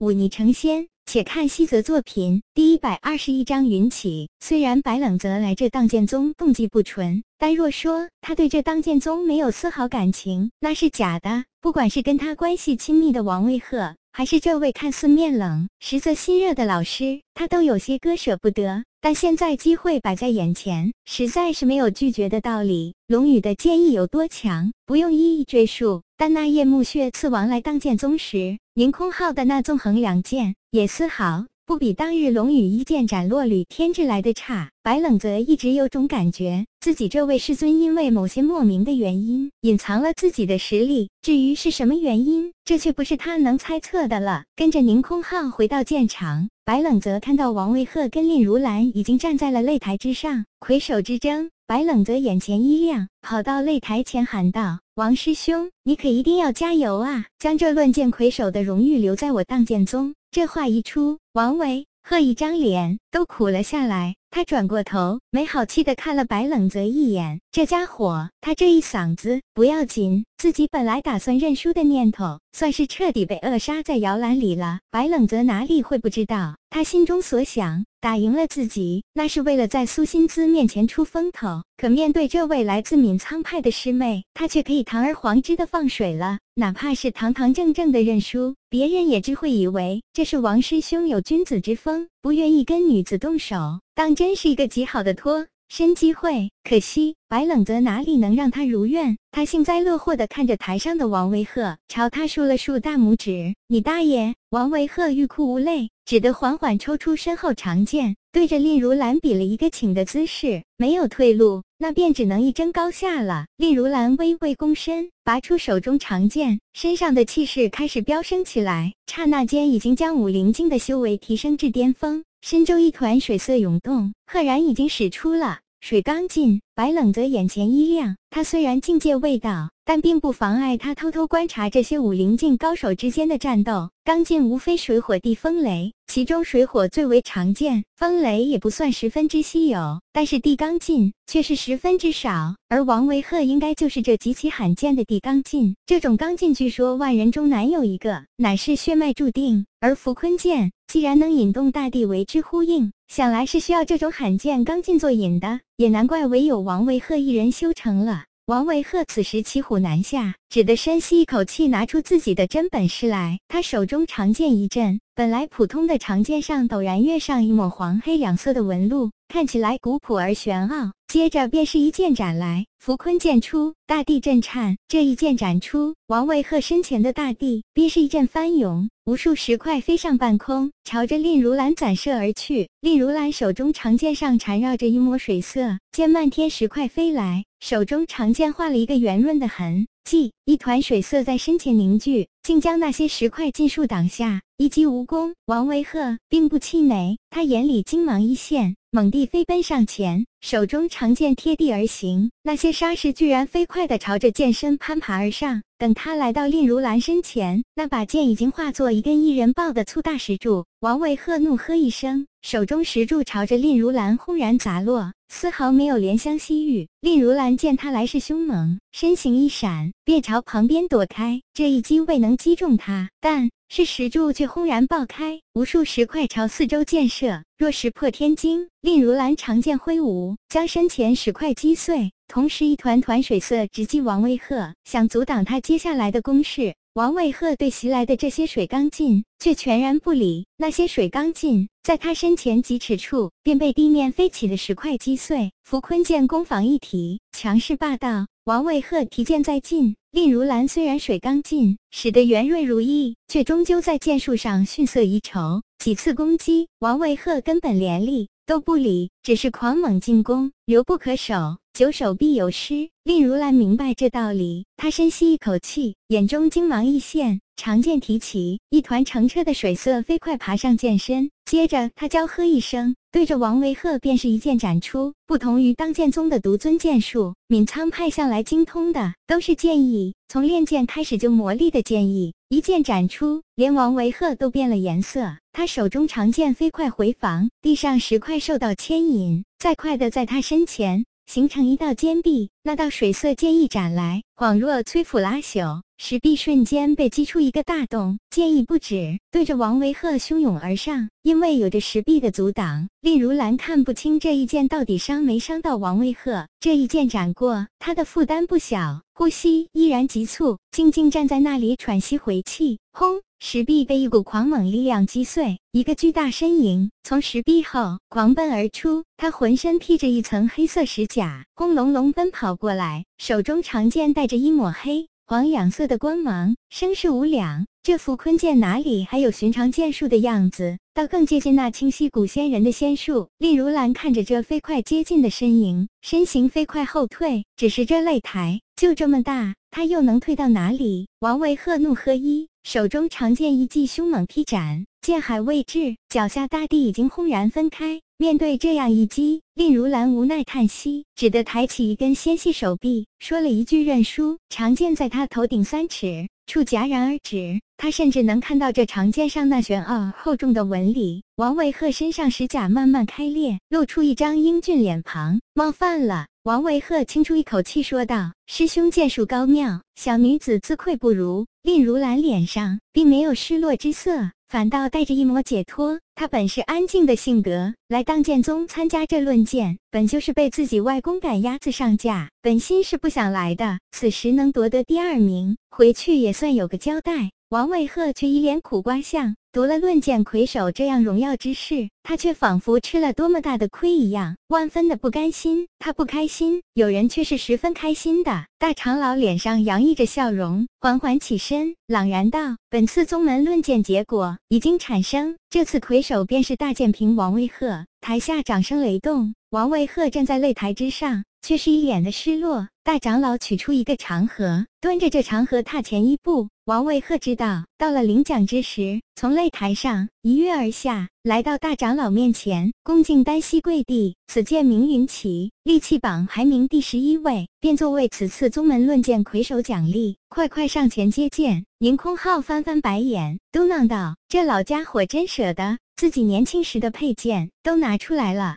忤逆成仙。且看西泽作品第一百二十一章云起。虽然白冷泽来这当剑宗动机不纯，但若说他对这当剑宗没有丝毫感情，那是假的。不管是跟他关系亲密的王卫鹤，还是这位看似面冷实则心热的老师，他都有些割舍不得。但现在机会摆在眼前，实在是没有拒绝的道理。龙宇的剑意有多强，不用一一赘述。但那夜暮血刺王来当剑宗时，凌空号的那纵横两剑也丝毫不比当日龙宇一剑斩落吕天志来的差。白冷泽一直有种感觉，自己这位师尊因为某些莫名的原因，隐藏了自己的实力。至于是什么原因，这却不是他能猜测的了。跟着宁空浩回到剑场，白冷泽看到王卫鹤跟令如兰已经站在了擂台之上，魁首之争。白冷泽眼前一亮，跑到擂台前喊道：“王师兄，你可一定要加油啊！将这论剑魁首的荣誉留在我荡剑宗。”这话一出，王维贺一张脸都苦了下来。他转过头，没好气的看了白冷泽一眼。这家伙，他这一嗓子不要紧，自己本来打算认输的念头，算是彻底被扼杀在摇篮里了。白冷泽哪里会不知道，他心中所想，打赢了自己，那是为了在苏心姿面前出风头。可面对这位来自闵苍派的师妹，他却可以堂而皇之的放水了。哪怕是堂堂正正的认输，别人也只会以为这是王师兄有君子之风，不愿意跟女子动手。当真是一个极好的托身机会，可惜白冷泽哪里能让他如愿？他幸灾乐祸地看着台上的王维鹤，朝他竖了竖大拇指：“你大爷！”王维鹤欲哭无泪，只得缓缓抽出身后长剑，对着令如兰比了一个请的姿势。没有退路，那便只能一争高下了。令如兰微微躬身，拔出手中长剑，身上的气势开始飙升起来，刹那间已经将武灵境的修为提升至巅峰。深中一团水色涌动，赫然已经使出了水刚劲。白冷泽眼前一亮，他虽然境界未到，但并不妨碍他偷偷观察这些武灵境高手之间的战斗。刚劲无非水火地风雷，其中水火最为常见，风雷也不算十分之稀有，但是地刚劲却是十分之少。而王维鹤应该就是这极其罕见的地刚劲。这种刚劲，据说万人中难有一个，乃是血脉注定。而扶坤剑既然能引动大地为之呼应，想来是需要这种罕见刚劲做引的。也难怪唯有王王维鹤一人修成了。王维鹤此时骑虎难下，只得深吸一口气，拿出自己的真本事来。他手中长剑一震，本来普通的长剑上陡然跃上一抹黄黑两色的纹路，看起来古朴而玄奥。接着便是一剑斩来，扶坤剑出，大地震颤。这一剑斩出，王维鹤身前的大地便是一阵翻涌。无数石块飞上半空，朝着令如兰攒射而去。令如兰手中长剑上缠绕着一抹水色，见漫天石块飞来，手中长剑画了一个圆润的痕迹，一团水色在身前凝聚，竟将那些石块尽数挡下，一击无功。王维鹤并不气馁，他眼里金芒一现，猛地飞奔上前，手中长剑贴地而行，那些沙石居然飞快地朝着剑身攀爬而上。等他来到令如兰身前，那把剑已经化作一根一人抱的粗大石柱。王维鹤怒喝一声，手中石柱朝着令如兰轰然砸落，丝毫没有怜香惜玉。令如兰见他来势凶猛，身形一闪，便朝旁边躲开。这一击未能击中他，但是石柱却轰然爆开，无数石块朝四周溅射，若石破天惊。令如兰长剑挥舞，将身前石块击碎。同时，一团团水色直击王威鹤，想阻挡他接下来的攻势。王卫鹤对袭来的这些水刚劲却全然不理。那些水刚劲在他身前几尺处便被地面飞起的石块击碎。扶坤剑攻防一体，强势霸道。王卫鹤提剑在劲，令如兰虽然水刚劲使得圆润如意，却终究在剑术上逊色一筹。几次攻击，王卫鹤根本连力都不理，只是狂猛进攻，留不可守。九首必有失，令如兰明白这道理。他深吸一口气，眼中精芒一现，长剑提起，一团澄澈的水色飞快爬上剑身。接着，他娇喝一声，对着王维鹤便是一剑斩出。不同于当剑宗的独尊剑术，闵苍派向来精通的都是剑意，从练剑开始就磨砺的剑意。一剑斩出，连王维鹤都变了颜色。他手中长剑飞快回防，地上石块受到牵引，再快的在他身前。形成一道坚壁。那道水色剑一斩来，恍若摧腐拉朽。石壁瞬间被击出一个大洞，剑意不止，对着王维鹤汹涌而上。因为有着石壁的阻挡，令如兰看不清这一剑到底伤没伤到王维鹤。这一剑斩过，他的负担不小，呼吸依然急促，静静站在那里喘息回气。轰！石壁被一股狂猛力量击碎，一个巨大身影从石壁后狂奔而出，他浑身披着一层黑色石甲，轰隆隆奔跑过来，手中长剑带着一抹黑。黄两色的光芒，声势无两。这副坤剑哪里还有寻常剑术的样子，倒更接近那清晰古仙人的仙术。令如兰看着这飞快接近的身影，身形飞快后退。只是这擂台就这么大，他又能退到哪里？王维喝怒喝一，手中长剑一记凶猛劈斩，剑海未至，脚下大地已经轰然分开。面对这样一击，令如兰无奈叹息，只得抬起一根纤细手臂，说了一句认输。长剑在他头顶三尺处戛然而止，他甚至能看到这长剑上那玄奥厚重的纹理。王维鹤身上石甲慢慢开裂，露出一张英俊脸庞。冒犯了。王维鹤轻出一口气说道：“师兄剑术高妙，小女子自愧不如。”令如兰脸上并没有失落之色。反倒带着一抹解脱。他本是安静的性格，来当剑宗参加这论剑，本就是被自己外公赶鸭子上架，本心是不想来的。此时能夺得第二名，回去也算有个交代。王伟赫却一脸苦瓜相。夺了论剑魁首这样荣耀之事，他却仿佛吃了多么大的亏一样，万分的不甘心。他不开心，有人却是十分开心的。大长老脸上洋溢着笑容，缓缓起身，朗然道：“本次宗门论剑结果已经产生，这次魁首便是大剑平王威鹤。”台下掌声雷动，王威鹤站在擂台之上，却是一脸的失落。大长老取出一个长盒，端着这长盒踏前一步。王维鹤知道，到了领奖之时，从擂台上一跃而下，来到大长老面前，恭敬单膝跪地。此剑名云起，利器榜排名第十一位，便作为此次宗门论剑魁首奖励。快快上前接剑！宁空浩翻翻白眼，嘟囔道：“这老家伙真舍得，自己年轻时的佩剑都拿出来了。”